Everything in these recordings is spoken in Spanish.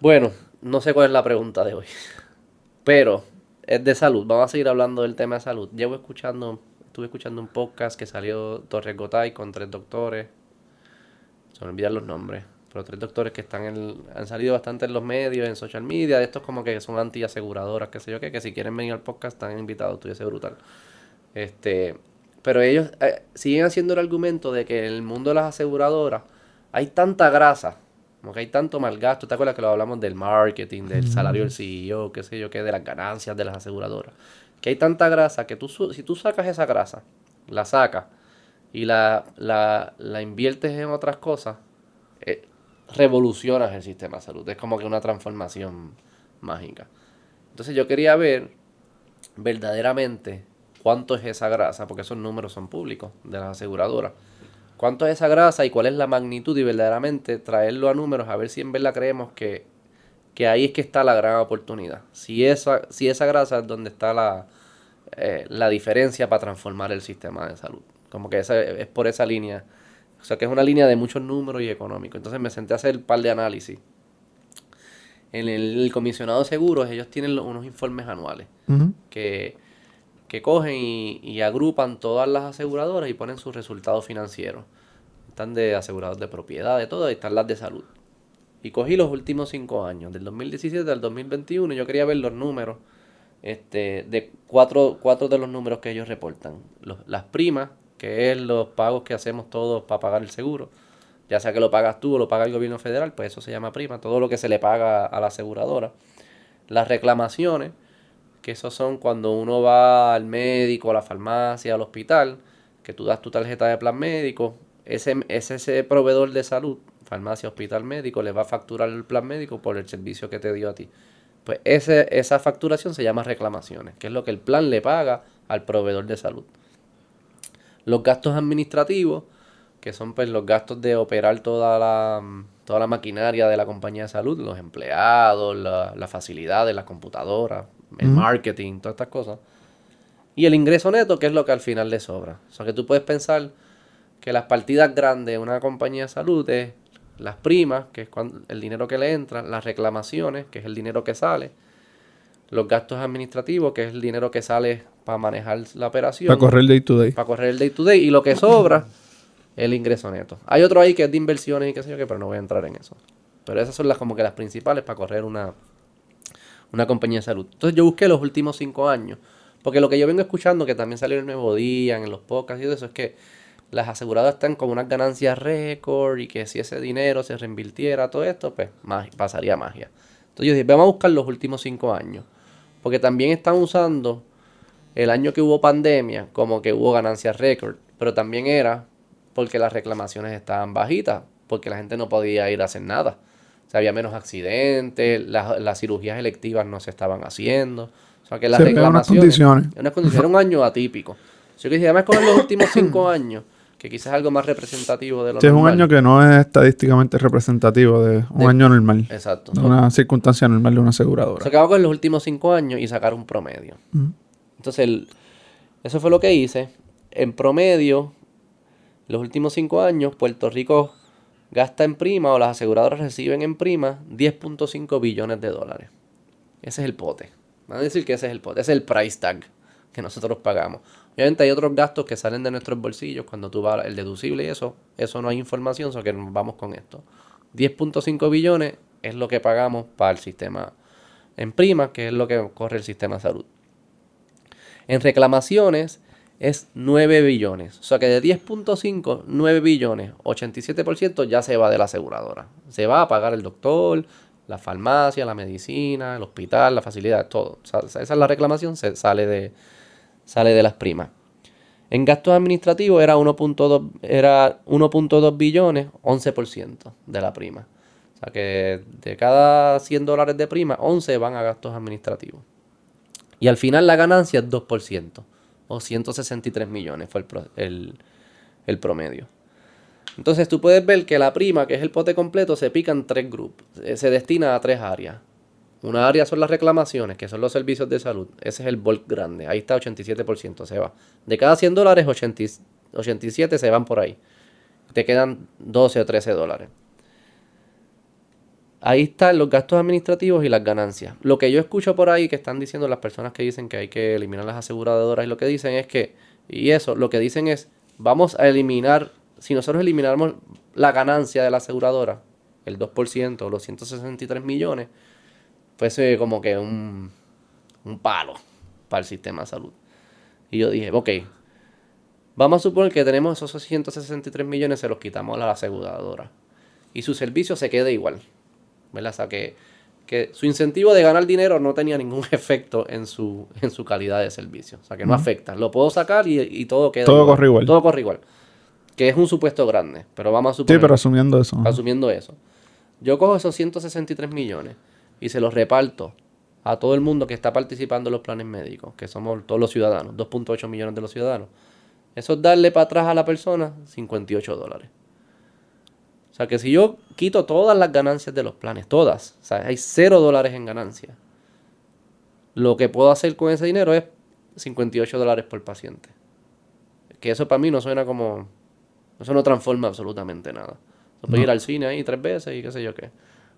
Bueno, no sé cuál es la pregunta de hoy. Pero es de salud. Vamos a seguir hablando del tema de salud. Llevo escuchando, estuve escuchando un podcast que salió Torres Gotay con tres doctores. Se me olvidan los nombres. Pero tres doctores que están en, han salido bastante en los medios, en social media. De estos como que son anti-aseguradoras, qué sé yo qué. Que si quieren venir al podcast están invitados. Estuviese brutal. Este, pero ellos eh, siguen haciendo el argumento de que el mundo de las aseguradoras hay tanta grasa, como que hay tanto mal gasto. ¿Te acuerdas que lo hablamos del marketing, del salario del CEO, qué sé yo qué, de las ganancias de las aseguradoras? Que hay tanta grasa que tú, si tú sacas esa grasa, la sacas y la, la, la inviertes en otras cosas, eh, revolucionas el sistema de salud. Es como que una transformación mágica. Entonces yo quería ver verdaderamente cuánto es esa grasa, porque esos números son públicos de las aseguradoras. ¿Cuánto es esa grasa y cuál es la magnitud y verdaderamente traerlo a números a ver si en verdad creemos que, que ahí es que está la gran oportunidad? Si esa, si esa grasa es donde está la, eh, la diferencia para transformar el sistema de salud. Como que esa, es por esa línea. O sea que es una línea de muchos números y económicos. Entonces me senté a hacer un par de análisis. En el, comisionado de seguros ellos tienen unos informes anuales que que cogen y, agrupan todas las aseguradoras y ponen sus resultados financieros. Están de asegurados de propiedad, de todo, y están las de salud. Y cogí los últimos cinco años, del 2017 al 2021, y yo quería ver los números, este, de cuatro, cuatro de los números que ellos reportan. las primas, que es los pagos que hacemos todos para pagar el seguro. Ya sea que lo pagas tú o lo paga el gobierno federal, pues eso se llama prima, todo lo que se le paga a la aseguradora. Las reclamaciones, que esos son cuando uno va al médico, a la farmacia, al hospital, que tú das tu tarjeta de plan médico, ese, ese proveedor de salud, farmacia, hospital, médico, le va a facturar el plan médico por el servicio que te dio a ti. Pues ese, esa facturación se llama reclamaciones, que es lo que el plan le paga al proveedor de salud. Los gastos administrativos, que son pues los gastos de operar toda la, toda la maquinaria de la compañía de salud, los empleados, las facilidades, las computadoras, el marketing, todas estas cosas. Y el ingreso neto, que es lo que al final le sobra. O sea que tú puedes pensar que las partidas grandes de una compañía de salud es las primas, que es el dinero que le entra, las reclamaciones, que es el dinero que sale, los gastos administrativos, que es el dinero que sale para manejar la operación. Para correr el day to day. Para correr el day to day. Y lo que sobra, el ingreso neto. Hay otro ahí que es de inversiones y qué sé yo qué, pero no voy a entrar en eso. Pero esas son las como que las principales para correr una, una compañía de salud. Entonces yo busqué los últimos cinco años, porque lo que yo vengo escuchando, que también salió en el Nuevo Día, en los podcasts y todo eso, es que las aseguradoras están con unas ganancias récord y que si ese dinero se reinvirtiera, todo esto, pues pasaría magia. Entonces yo dije, vamos a buscar los últimos cinco años, porque también están usando el año que hubo pandemia como que hubo ganancias récord, pero también era porque las reclamaciones estaban bajitas, porque la gente no podía ir a hacer nada había menos accidentes, las, cirugías electivas no se estaban haciendo. O sea, que las reclamaciones... Unas condiciones. Era un año atípico. Yo quisiera además con los últimos cinco años, que quizás es algo más representativo de lo sí, es un año que no es estadísticamente representativo de un año normal. Exacto. una circunstancia normal de una aseguradora. Se acabó con los últimos cinco años y sacar un promedio. Entonces, eso fue lo que hice. En promedio, los últimos cinco años, Puerto Rico gasta en prima o las aseguradoras reciben en prima 10.5 billones de dólares. Ese es el pote. Van a decir que ese es el pote, ese es el price tag que nosotros pagamos. Obviamente hay otros gastos que salen de nuestros bolsillos cuando tú vas el deducible y eso, eso no hay información, solo que vamos con esto. 10.5 billones es lo que pagamos para el sistema en prima, que es lo que corre el sistema de salud. En reclamaciones es 9 billones. O sea que de 10.5, 9 billones, 87% ya se va de la aseguradora. Se va a pagar el doctor, la farmacia, la medicina, el hospital, la facilidad, todo. esa es la reclamación, sale de, sale de las primas. En gastos administrativos era 1.2 era 1.2 billones, 11% de la prima. O sea que de cada 100 dólares de prima, 11 van a gastos administrativos. Y al final la ganancia es 2% o 163 millones fue el, el, promedio. Entonces tú puedes ver que la prima, que es el pote completo, se pica en tres grupos, eh, se destina a tres áreas. Una área son las reclamaciones, que son los servicios de salud. Ese es el bulk grande. Ahí está 87%, se va. De cada 100 dólares, 87 se van por ahí. Te quedan 12 o 13 dólares. Ahí están los gastos administrativos y las ganancias. Lo que yo escucho por ahí que están diciendo las personas que dicen que hay que eliminar las aseguradoras y lo que dicen es que, y eso, lo que dicen es, vamos a eliminar, si nosotros eliminamos la ganancia de la aseguradora, el 2% o los 163 millones, es como que un, un palo para el sistema de salud. Y yo dije, ok, vamos a suponer que tenemos esos 163 millones, se los quitamos a la aseguradora. Y su servicio se queda igual. ¿Verdad? O sea, que, que su incentivo de ganar dinero no tenía ningún efecto en su, en su calidad de servicio. O sea, que no afecta. Lo puedo sacar y, todo queda Todo corre igual. Todo corre igual. Que es un supuesto grande. Pero vamos a suponer... Sí, pero asumiendo eso. Asumiendo eso. Yo cojo esos 163 millones y se los reparto a todo el mundo que está participando en los planes médicos, que somos todos los ciudadanos, 2.8 millones de los ciudadanos. Eso es darle para atrás a la persona 58 dólares. O sea que si yo quito todas las ganancias de los planes, todas, o sea, hay 0 dólares en ganancia, lo que puedo hacer con ese dinero es 58 dólares por paciente. Que eso para mí no suena como... Eso no transforma absolutamente nada. puedes ir al cine ahí tres veces y qué sé yo qué.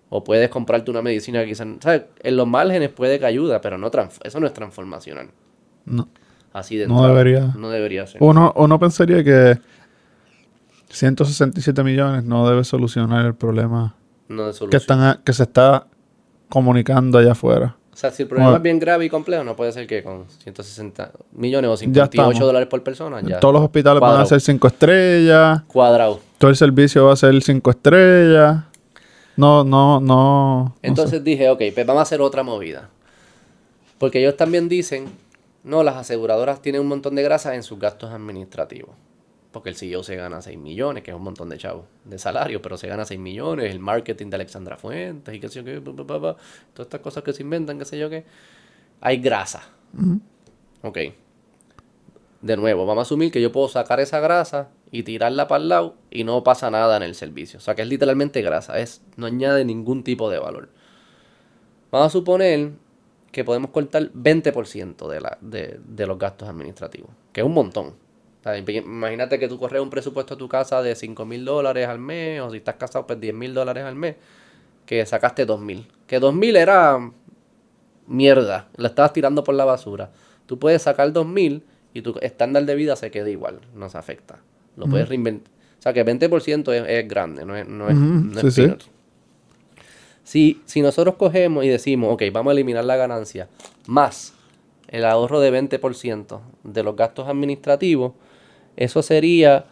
O puedes comprarte una medicina que quizás... ¿sabes? En los márgenes puede que ayuda, pero no eso no es transformacional. No. Así de No debería. No debería ser. Uno, uno pensaría que 167 millones no debe solucionar el problema que, están que se está comunicando allá afuera. O sea, si el problema es bien grave y complejo, no puede ser que con 160 millones o 58 dólares por persona ya. Todos los hospitales van a ser 5 estrellas. Cuadrado. Todo el servicio va a ser 5 estrellas. No, no, no. Entonces dije, ok, pues vamos a hacer otra movida. Porque ellos también dicen, no, las aseguradoras tienen un montón de grasa en sus gastos administrativos. Porque el CEO se gana 6 millones, que es un montón de chavos de salario, pero se gana 6 millones, el marketing de Alexandra Fuentes y qué sé yo qué, todas estas cosas que se inventan, qué sé yo qué. Hay grasa. Ok. De nuevo, vamos a asumir que yo puedo sacar esa grasa y tirarla para el lado y no pasa nada en el servicio. O sea que es literalmente grasa, es, no añade ningún tipo de valor. Vamos a suponer que podemos cortar 20% de, la, de, de los gastos administrativos, que es un montón. Imagínate que tú corres un presupuesto a tu casa de 5 mil dólares al mes, o si estás casado, pues 10 mil dólares al mes, que sacaste 2 mil. Que 2 mil era mierda, la estabas tirando por la basura. Tú puedes sacar 2 mil y tu estándar de vida se queda igual, no se afecta. Lo puedes reinventar. O sea que 20% es, es, grande, no es, no es, Si, si nosotros cogemos y decimos, ok, vamos a eliminar la ganancia, más el ahorro de 20% de los gastos administrativos, eso sería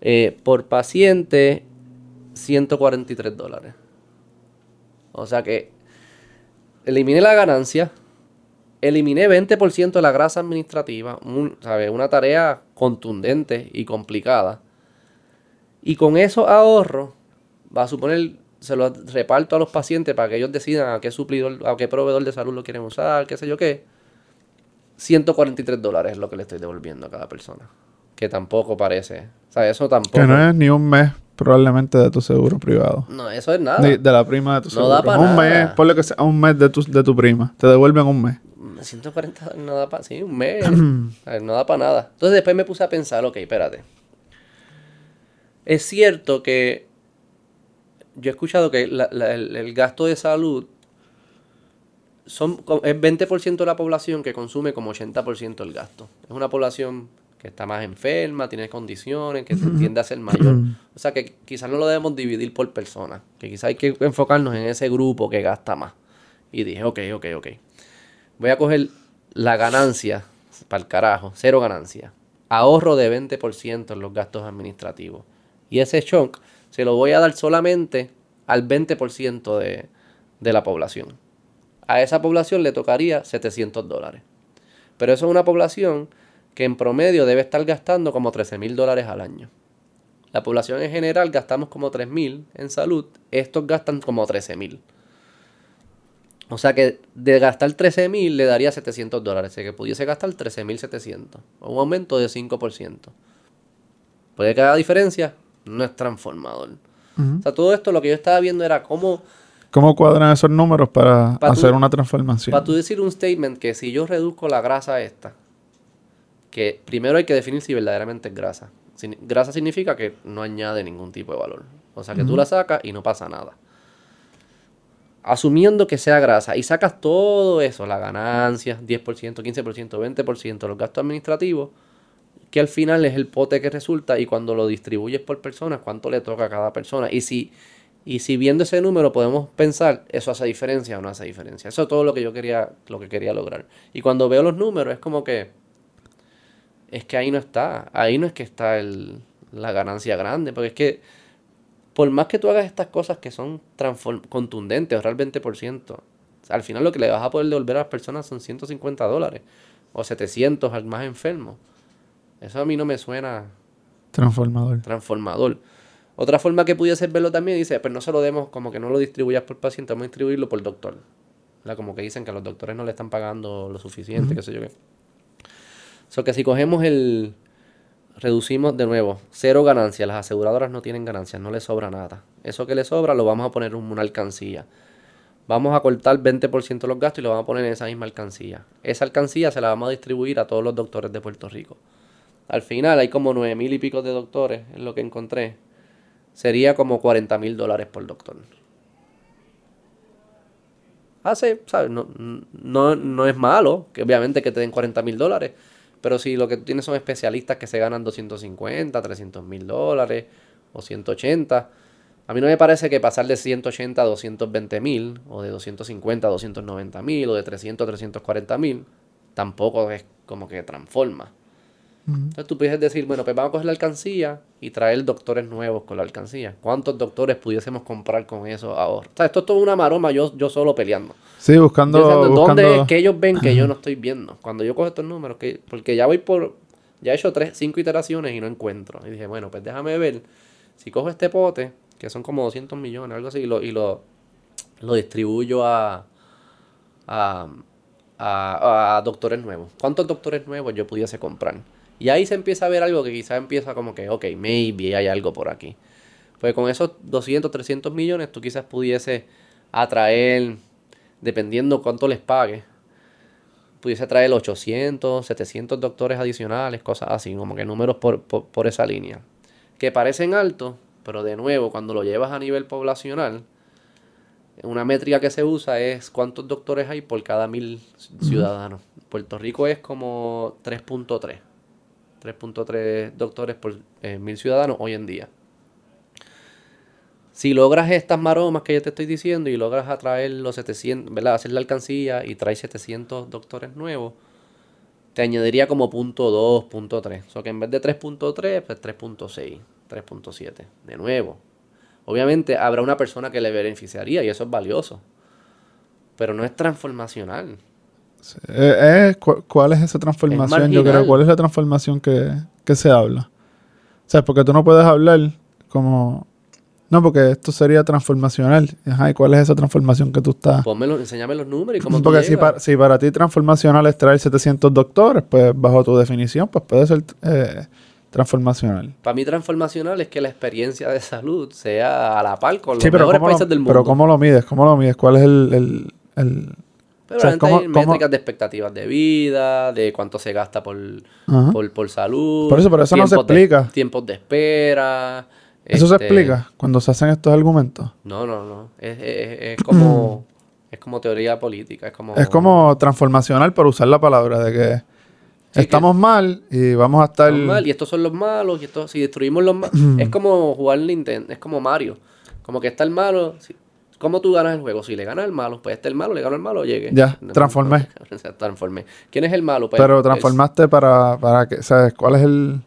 eh, por paciente 143 dólares. O sea que eliminé la ganancia, eliminé 20% de la grasa administrativa, una tarea contundente y complicada. Y con esos ahorros, va a suponer, se lo reparto a los pacientes para que ellos decidan a qué suplidor, a qué proveedor de salud lo quieren usar, qué sé yo qué. 143 dólares es lo que le estoy devolviendo a cada persona. Que tampoco parece. O sea, eso tampoco. Que no es ni un mes probablemente de tu seguro privado. No, eso es nada. de la prima de tu seguro. No da para un mes, ponle que sea un mes de tu, de tu prima. Te devuelven un mes. 140 no da para, sí, un mes. no da para nada. Entonces después me puse a pensar, ok, espérate. Es cierto que yo he escuchado que el, gasto de salud son, es 20% de la población que consume como 80% del gasto. Es una población que está más enferma, tiene condiciones, que se tiende a ser mayor. O sea que quizás no lo debemos dividir por persona, que quizás hay que enfocarnos en ese grupo que gasta más. Y dije, ok, ok, ok voy a coger la ganancia, para el carajo, cero ganancia. Ahorro de 20% en los gastos administrativos. Y ese chunk se lo voy a dar solamente al 20% de, de la población. A esa población le tocaría 700 dólares. Pero eso es una población que en promedio debe estar gastando como 13 mil dólares al año. La población en general gastamos como 3 mil en salud, estos gastan como 13 mil. O sea que de gastar 13 mil le daría 700 dólares. O sea que pudiese gastar 13 mil 700. Un aumento de 5%. Puede que haga diferencia. No es transformador. O sea, todo esto lo que yo estaba viendo era cómo... ¿Cómo cuadran esos números para, hacer una transformación? Para tú decir un statement que si yo reduzco la grasa esta, que primero hay que definir si verdaderamente es grasa. grasa significa que no añade ningún tipo de valor. O sea que tú la sacas y no pasa nada. asumiendo que sea grasa y sacas todo eso, la ganancia, 10%, 15%, 20%, los gastos administrativos, que al final es el pote que resulta y cuando lo distribuyes por personas, cuánto le toca a cada persona. Y si, y si viendo ese número podemos pensar, ¿eso hace diferencia o no hace diferencia? Eso es todo lo que yo quería, lo que quería lograr. Y cuando veo los números es como que, es que ahí no está, ahí no es que está el, la ganancia grande, porque es que por más que tú hagas estas cosas que son contundentes, ahorrar el 20%, al final lo que le vas a poder devolver a las personas son 150 dólares o 700 al más enfermo. Eso a mí no me suena transformador. Transformador. Otra forma que pudiese verlo también dice, pues no se lo demos como que no lo distribuyas por paciente, vamos a distribuirlo por doctor. Como que dicen que a los doctores no le están pagando lo suficiente, qué sé yo qué. O sea que si cogemos el, reducimos de nuevo, cero ganancias. Las aseguradoras no tienen ganancias, no les sobra nada. Eso que les sobra lo vamos a poner en una alcancía. Vamos a cortar 20% de los gastos y lo vamos a poner en esa misma alcancía. Esa alcancía se la vamos a distribuir a todos los doctores de Puerto Rico. Al final hay como nueve mil y pico de doctores, es lo que encontré. Sería como 40 mil dólares por doctor. Hace, ¿sabes? No, no, no es malo, que obviamente que te den 40 mil dólares pero si lo que tú tienes son especialistas que se ganan 250, 300 mil dólares o 180, a mí no me parece que pasar de 180 a 220 mil, o de 250 a 290 mil, o de 300 a 340 mil, tampoco es como que transforma. Entonces tú puedes decir, bueno, pues vamos a coger la alcancía y traer doctores nuevos con la alcancía. ¿Cuántos doctores pudiésemos comprar con eso ahora? O sea, esto es toda una maroma yo, yo solo peleando. Sí, buscando, ¿Dónde es que ellos ven que yo no estoy viendo? Cuando yo cojo estos números, que, porque ya voy por, ya he hecho tres, cinco iteraciones y no encuentro. Y dije, bueno, pues déjame ver, si cojo este pote, que son como 200 millones, algo así, y lo, y lo, lo distribuyo a, a, a, a doctores nuevos. ¿Cuántos doctores nuevos yo pudiese comprar? Y ahí se empieza a ver algo que quizás empieza como que, ok, maybe hay algo por aquí. Pues con esos 200, 300 millones tú quizás pudiese atraer, dependiendo cuánto les pague, pudiese atraer 800, 700 doctores adicionales, cosas así, como que números por, por esa línea. Que parecen altos, pero de nuevo, cuando lo llevas a nivel poblacional, una métrica que se usa es cuántos doctores hay por cada mil ciudadanos. Puerto Rico es como 3.3. 3.3 doctores por eh, mil ciudadanos hoy en día. Si logras estas maromas que yo te estoy diciendo y logras atraer los 700, ¿verdad? Hacer la alcancía y traes 700 doctores nuevos, te añadiría como punto 2, punto 3. O sea que en vez de 3.3, pues 3.6, 3.7. De nuevo. Obviamente habrá una persona que le beneficiaría y eso es valioso. Pero no es transformacional. Eh, eh, ¿Cuál es esa transformación? Yo creo, ¿cuál es la transformación que, se habla? O sea, porque tú no puedes hablar como... No, porque esto sería transformacional. Ajá, ¿y cuál es esa transformación que tú estás...? Pónmelo, enséñame los números y cómo Porque si para, si para ti transformacional es traer 700 doctores, pues bajo tu definición, pues puede ser eh, transformacional. Para mí transformacional es que la experiencia de salud sea a la par con los mejores países del mundo. Pero ¿cómo lo mides? ¿Cómo lo mides? ¿Cuál es el pero hay métricas de expectativas de vida, de cuánto se gasta por, por, salud. Por eso, pero eso no se explica. tiempos de espera. ¿Eso se este explica cuando se hacen estos argumentos? No, no, no. Es, es, como, es como teoría política. Es como, es como transformacional por usar la palabra de que estamos mal y vamos a estar... mal y estos son los malos y esto, si destruimos los malos... es como jugar Nintendo, es como Mario. Como que está el malo... ¿Cómo tú ganas el juego? Si le ganas al malo, pues este el malo, le gano al malo, llegue. Ya, transformé. transformé. ¿Quién es el malo? Pues, Pero transformaste para, para que, ¿sabes? ¿Cuál es el...?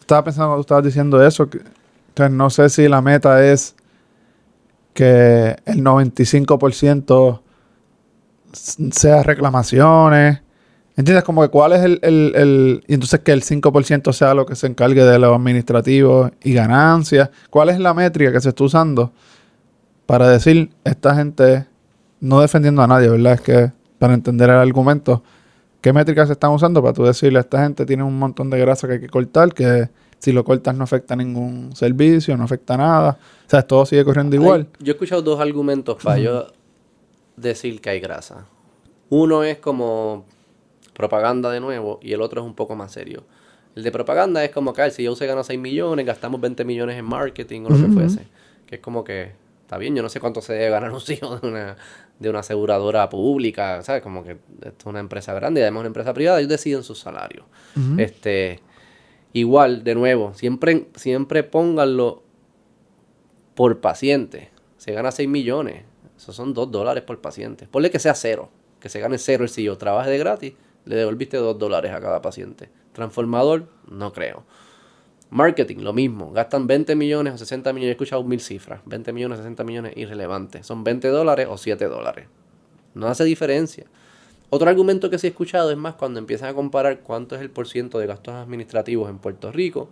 Estaba pensando cuando tú estabas diciendo eso, que, no sé si la meta es que el 95% sea reclamaciones. ¿Entiendes? Como que cuál es el, el, el, Y entonces que el 5% sea lo que se encargue de lo administrativo y ganancias. ¿Cuál es la métrica que se está usando? Para decir, esta gente, no defendiendo a nadie, ¿verdad? Es que para entender el argumento, ¿qué métricas se están usando para tú decirle a esta gente tiene un montón de grasa que hay que cortar, que si lo cortas no afecta ningún servicio, no afecta nada? O sea, todo sigue corriendo igual. yo he escuchado dos argumentos para yo decir que hay grasa. Uno es como propaganda de nuevo y el otro es un poco más serio. El de propaganda es como que si yo se gana 6 millones, gastamos 20 millones en marketing o lo que fuese. Que es como que Está bien, yo no sé cuánto se debe ganar un CEO de una, de una aseguradora pública, ¿sabes? Como que esto es una empresa grande y además una empresa privada, ellos deciden sus salarios. Este, igual, de nuevo, siempre, siempre pónganlo por paciente. Se gana 6 millones, esos son 2 dólares por paciente. Ponle que sea cero, que se gane cero el CEO, trabaje de gratis, le devolviste 2 dólares a cada paciente. Transformador, no creo. Marketing, lo mismo. Gastan 20 millones o 60 millones. He escuchado mil cifras. 20 millones, 60 millones, irrelevante. Son 20 dólares o 7 dólares. No hace diferencia. Otro argumento que sí he escuchado es más cuando empiezan a comparar cuánto es el porciento de gastos administrativos en Puerto Rico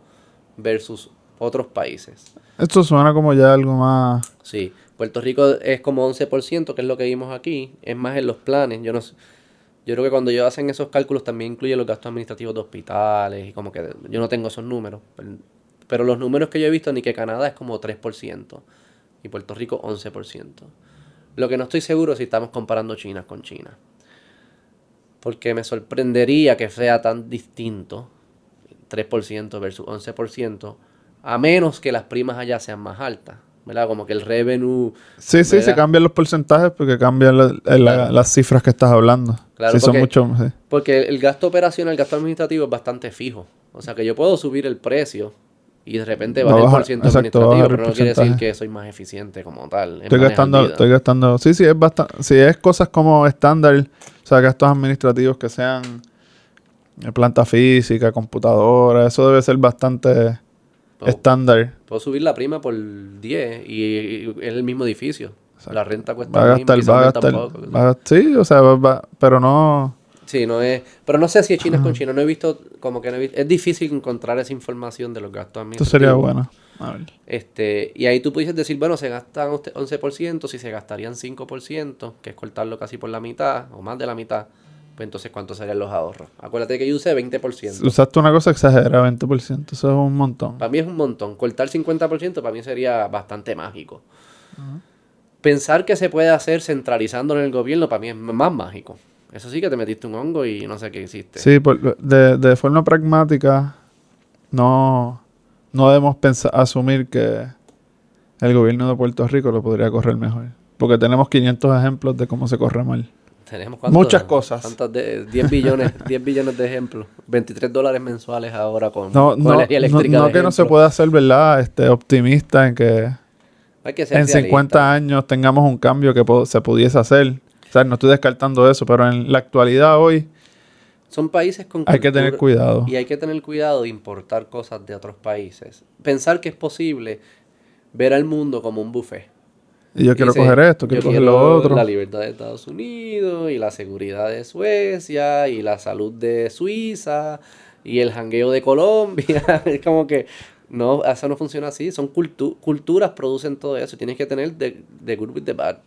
versus otros países. Esto suena como ya algo más... Sí, Puerto Rico es como 11%, que es lo que vimos aquí. Es más en los planes. Yo no yo creo que cuando ellos hacen esos cálculos también incluye los gastos administrativos de hospitales y como que yo no tengo esos números. Pero, los números que yo he visto ni que Canadá es como 3% y Puerto Rico 11%. Lo que no estoy seguro es si estamos comparando China con China. Porque me sorprendería que sea tan distinto, 3% versus 11%, a menos que las primas allá sean más altas. ¿Verdad? Como que el revenue... Sí, sí, se cambian los porcentajes porque cambian las cifras que estás hablando. Claro, sí, porque, son mucho, porque el gasto operacional, el gasto administrativo es bastante fijo. O sea que yo puedo subir el precio y de repente bajar el porcentaje administrativo, pero no quiere decir que soy más eficiente como tal. Estoy gastando, estoy gastando, sí, sí, es bastante, si es cosas como estándar, o sea, gastos administrativos que sean planta física, computadora, eso debe ser bastante estándar. Puedo subir la prima por 10 y, es el mismo edificio. La renta cuesta va a gastar, va a gastar, sí, o sea, pero no... Sí, no es... Pero no sé si es China con China. No he visto, como que no he visto... Es difícil encontrar esa información de los gastos administrativos. Esto sería bueno. A ver. Este, y ahí tú puedes decir, bueno, se gastan 11%, si se gastarían 5%, que es cortarlo casi por la mitad, o más de la mitad, pues entonces ¿cuántos serían los ahorros? Acuérdate que yo usé 20%. Usaste una cosa exagerada, 20%, eso es un montón. Para mí es un montón. Cortar 50% para mí sería bastante mágico. Pensar que se puede hacer centralizando en el gobierno para mí es más mágico. Eso sí que te metiste un hongo y no sé qué hiciste. Sí, de, de forma pragmática no, no debemos pensar, asumir que el gobierno de Puerto Rico lo podría correr mejor. Porque tenemos 500 ejemplos de cómo se corre mal. Tenemos muchas cosas. De, 10 billones, 10 billones de ejemplos. 23 dólares mensuales ahora con, no, no, eléctrica. No, que no se pueda hacer, ¿verdad? Este, optimista en que, en 50 años tengamos un cambio que se pudiese hacer. O sea, no estoy descartando eso, pero en la actualidad hoy... Son países con Hay que tener cuidado. Y hay que tener cuidado de importar cosas de otros países. Pensar que es posible ver al mundo como un buffet. Y yo quiero coger esto, quiero coger lo otro. La libertad de Estados Unidos y la seguridad de Suecia y la salud de Suiza y el jangueo de Colombia. es como que no, eso no funciona así. Son culturas, producen todo eso. Tienes que tener the, good with the bad.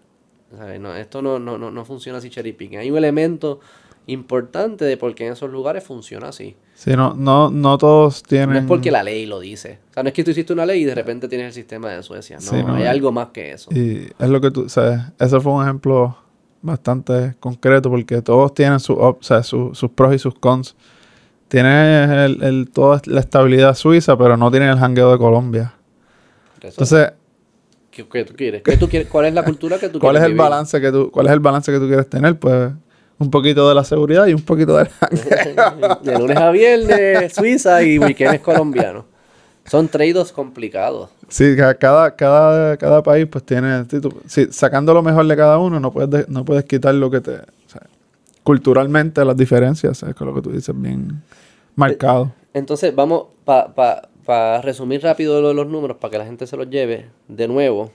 No, esto no, no, no, no funciona así cherry picking. Hay un elemento importante de por qué en esos lugares funciona así. Sí, no, no, no todos tienen... No es porque la ley lo dice. O sea, no es que tú hiciste una ley y de repente tienes el sistema de Suecia. No, hay algo más que eso. Y es lo que tú... sabes ese fue un ejemplo bastante concreto porque todos tienen su, o sea, sus pros y sus cons. Tienen el, el, toda la estabilidad suiza, pero no tienen el jangueo de Colombia. Entonces... ¿Qué, tú quieres? ¿Qué tú quieres? ¿Cuál es la cultura que tú ¿Cuál es el balance que tú ¿Cuál es el balance que tú quieres tener? Pues un poquito de la seguridad y un poquito del De lunes a viernes, Suiza y weekends colombianos. Son trade complicados. Sí, cada, cada, cada país pues tiene... sacando lo mejor de cada uno, no puedes, no puedes quitar lo que te... culturalmente las diferencias, es con lo que tú dices, bien marcado. Entonces, vamos, para resumir rápido los números, para que la gente se los lleve, de nuevo,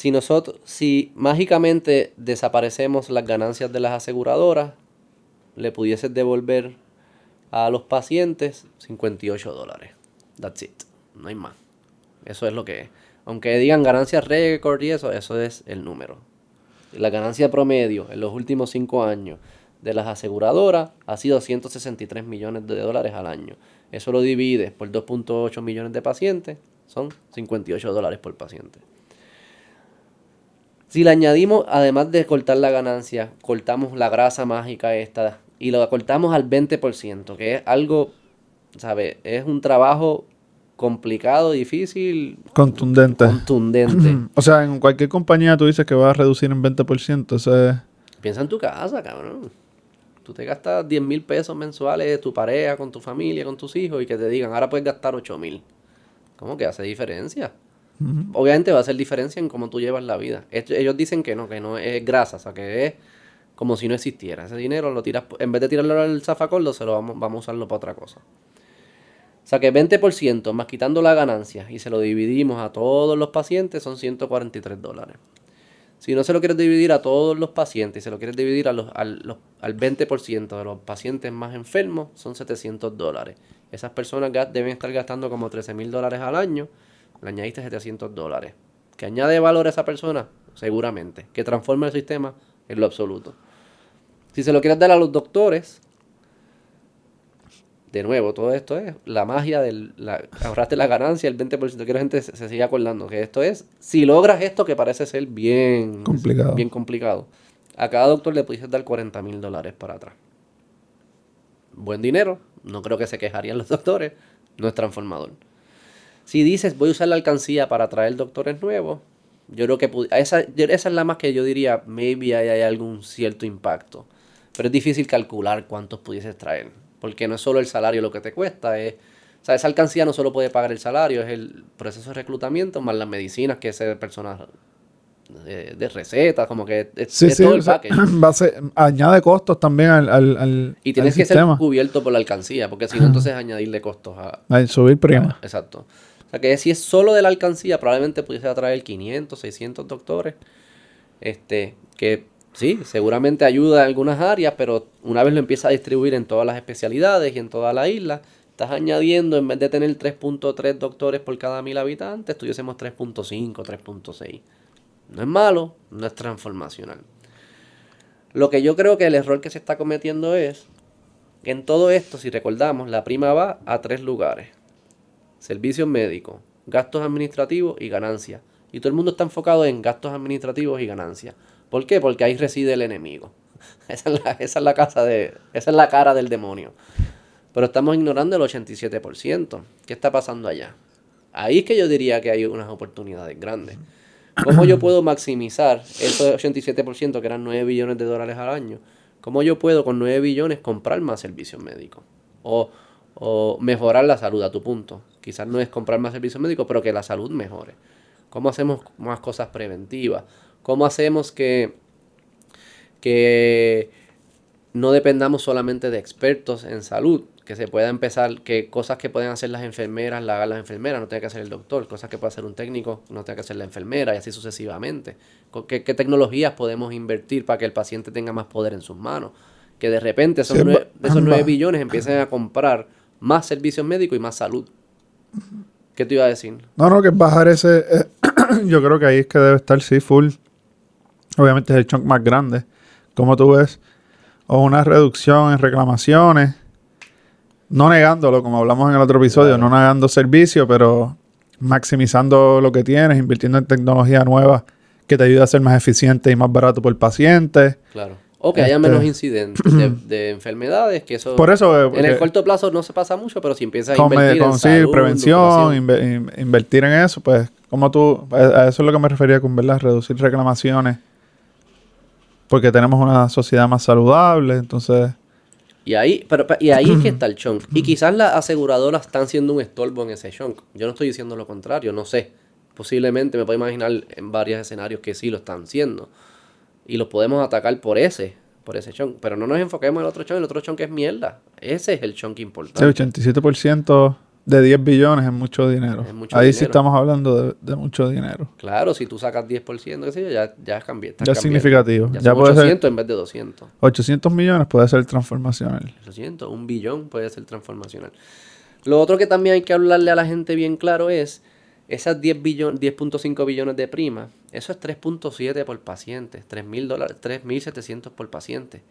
si nosotros, si mágicamente desaparecemos las ganancias de las aseguradoras, le pudieses devolver a los pacientes 58 dólares. That's it. No hay más. Eso es lo que es. Aunque digan ganancias récord y eso, eso es el número. La ganancia promedio en los últimos 5 años de las aseguradoras ha sido 163 millones de dólares al año. Eso lo divide por 2.8 millones de pacientes, son 58 dólares por paciente. Si le añadimos, además de cortar la ganancia, cortamos la grasa mágica esta y lo cortamos al 20%, que es algo, ¿sabes? Es un trabajo complicado, difícil, Contundente. contundente. O sea, en cualquier compañía tú dices que vas a reducir en 20%. Eso es... Piensa en tu casa, cabrón. Tú te gastas 10 mil pesos mensuales de tu pareja, con tu familia, con tus hijos, y que te digan, ahora puedes gastar 8 mil. ¿Cómo que hace diferencia? Obviamente va a hacer diferencia en cómo tú llevas la vida. Ellos dicen que no, que no es grasa, o sea, que es como si no existiera. Ese dinero lo tiras, en vez de tirarlo al zafacordo, se lo vamos, vamos a usarlo para otra cosa. O sea que 20% más quitando la ganancia y se lo dividimos a todos los pacientes son 143 dólares. Si no se lo quieres dividir a todos los pacientes y se lo quieres dividir a los, al, los- al 20% de los pacientes más enfermos, son 700 dólares. Esas personas deben estar gastando como 13 mil dólares al año. Le añadiste 700 dólares. ¿Que añade valor a esa persona? Seguramente. ¿Que transforma el sistema? En lo absoluto. Si se lo quieres dar a los doctores, de nuevo, todo esto es la magia del... La, ahorraste la ganancia, el 20%. Quiero que la gente se, se siga acordando que esto es... Si logras esto que parece ser bien... Complicado. Bien complicado. A cada doctor le pudiste dar 40 mil dólares para atrás. Buen dinero. No creo que se quejarían los doctores. No es transformador. Si dices, voy a usar la alcancía para traer doctores nuevos, yo creo que esa, esa es la más que yo diría, maybe hay, hay algún cierto impacto. Pero es difícil calcular cuántos pudieses traer. Porque no es solo el salario lo que te cuesta, es... O sea, esa alcancía no solo puede pagar el salario, es el proceso de reclutamiento más las medicinas que ese persona de, de recetas, como que es, Sí, es sí, todo el sea, package. va a ser- añade costos también al, al, al, Y al tienes que sistema. ser cubierto por la alcancía, porque si no, entonces añadirle costos a, Al subir prima. Exacto. O sea que si es solo de la alcancía, probablemente pudiese atraer 500, 600 doctores. Este, que sí, seguramente ayuda en algunas áreas, pero una vez lo empieza a distribuir en todas las especialidades y en toda la isla, estás añadiendo, en vez de tener 3.3 doctores por cada mil habitantes, tuviésemos 3.5, 3.6. No es malo, no es transformacional. Lo que yo creo que el error que se está cometiendo es que en todo esto, si recordamos, la prima va a tres lugares servicios médicos, gastos administrativos y ganancias. Y todo el mundo está enfocado en gastos administrativos y ganancias. ¿Por qué? Porque ahí reside el enemigo. Esa es la, casa de, esa es la cara del demonio. Pero estamos ignorando el 87%. ¿Qué está pasando allá? Ahí es que yo diría que hay unas oportunidades grandes. ¿Cómo yo puedo maximizar ese 87% que eran 9 billones de dólares al año? ¿Cómo yo puedo con 9 billones comprar más servicios médicos? O, o mejorar la salud a tu punto. Quizás no es comprar más servicios médicos, pero que la salud mejore. ¿Cómo hacemos más cosas preventivas? ¿Cómo hacemos que, que no dependamos solamente de expertos en salud? Que se pueda empezar, que cosas que pueden hacer las enfermeras, la hagan las enfermeras, no tenga que hacer el doctor, cosas que puede hacer un técnico, no tenga que hacer la enfermera y así sucesivamente. ¿Qué, qué tecnologías podemos invertir para que el paciente tenga más poder en sus manos? Que de repente esos nueve- esos va. 9 billones empiecen a comprar más servicios médicos y más salud. ¿Qué te iba a decir? No, no, que bajar ese. eh, yo creo que ahí es que debe estar, sí, full. Obviamente es el chunk más grande, como tú ves. O una reducción en reclamaciones. No negándolo, como hablamos en el otro episodio, no negando servicio, pero maximizando lo que tienes, invirtiendo en tecnología nueva que te ayude a ser más eficiente y más barato por el paciente. Claro. O que haya Este- menos incidentes de, de enfermedades, que eso... Por eso, eh, en el corto plazo no se pasa mucho, pero si empiezas a invertir con en sí, salud, prevención, nutrición, inve- in- invertir en eso, pues, como tú, a eso es lo que me refería con ¿verdad? reducir reclamaciones, porque tenemos una sociedad más saludable, entonces, Y ahí, pero, y ahí es que está el chunk. Y quizás las aseguradoras están siendo un estorbo en ese chunk. Yo no estoy diciendo lo contrario, no sé. Posiblemente me puedo imaginar en varios escenarios que sí lo están haciendo. Y los podemos atacar por ese, por ese chunk. Pero no nos enfoquemos en el otro chunk, el otro chunk es mierda. Ese es el chunk sí, importante. 87% de 10 billones es mucho dinero. Es mucho Ahí sí estamos hablando de, de mucho dinero. Claro, si tú sacas 10%, qué sé yo, ya, ya cambié. Ya es significativo. Ya, Ya son puede ser- 800 en vez de 200. 800 millones puede ser transformacional. 800, un billón puede ser transformacional. Lo otro que también hay que hablarle a la gente bien claro es, esas 10 billon- 10.5 billones de prima, eso es 3.7 por paciente, 3.000 dólares, 3.700 por paciente.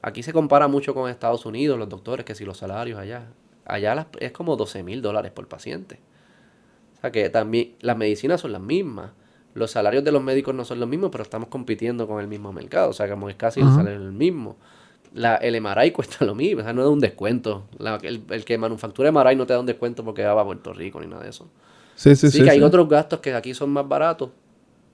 Aquí se compara mucho con Estados Unidos, los doctores, que si los salarios allá. Allá las- es como 12.000 dólares por paciente. O sea que también las medicinas son las mismas. Los salarios de los médicos no son los mismos, pero estamos compitiendo con el mismo mercado. O sea, como es casi el Ajá. salario el mismo. la, el MRI cuesta lo mismo, o sea, no da un descuento. La- el, el que manufactura MRI no te da un descuento porque va a Puerto Rico ni nada de eso. Sí, sí, Sí, sí. que hay sí. otros gastos que aquí son más baratos.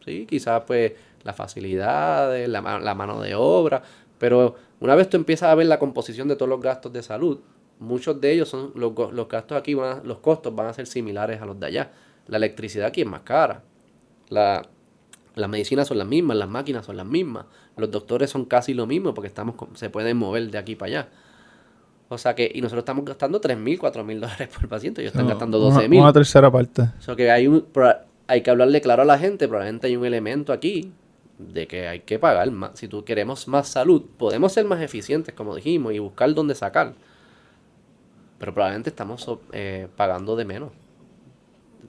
Sí, quizás pues las facilidades, la, la mano de obra. Pero una vez tú empiezas a ver la composición de todos los gastos de salud, muchos de ellos son los, los gastos aquí, van a- los costos van a ser similares a los de allá. La electricidad aquí es más cara. La, las medicinas son las mismas, las máquinas son las mismas. Los doctores son casi lo mismo porque estamos se pueden mover de aquí para allá. O sea que, y nosotros estamos gastando 3 mil, 4 mil dólares por paciente, ellos están No, gastando una- 12 mil. Una tercera parte. O sea, que hay, un, hay que hablarle claro a la gente, probablemente hay un elemento aquí de que hay que pagar más. Si tú queremos más salud, podemos ser más eficientes, como dijimos, y buscar dónde sacar. Pero probablemente estamos eh, pagando de menos.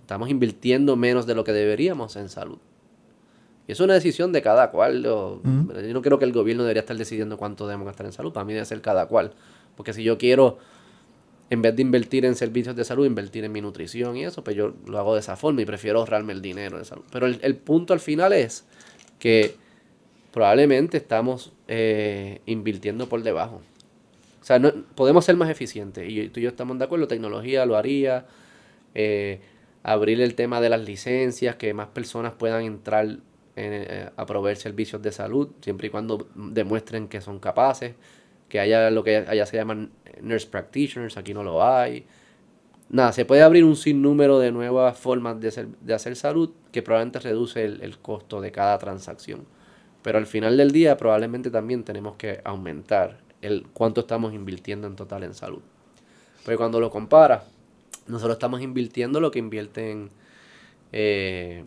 Estamos invirtiendo menos de lo que deberíamos en salud. Y es una decisión de cada cual. o- Yo no creo que el gobierno debería estar decidiendo cuánto debemos gastar en salud. Para mí debe ser cada cual. Porque si yo quiero en vez de invertir en servicios de salud, invertir en mi nutrición y eso, pues yo lo hago de esa forma y prefiero ahorrarme el dinero de salud. Pero el, el punto al final es que probablemente estamos eh, invirtiendo por debajo. O sea, no, podemos ser más eficientes y tú y yo estamos de acuerdo, tecnología lo haría, eh, abrir el tema de las licencias, que más personas puedan entrar en, eh, a proveer servicios de salud, siempre y cuando demuestren que son capaces, que haya lo que allá se llaman nurse practitioners, aquí no lo hay. Nada, se puede abrir un sinnúmero de nuevas formas de hacer, de hacer salud que probablemente reduce el, el costo de cada transacción. Pero al final del día probablemente también tenemos que aumentar el cuánto estamos invirtiendo en total en salud. Porque cuando lo compara, nosotros estamos invirtiendo lo que invierten, eh,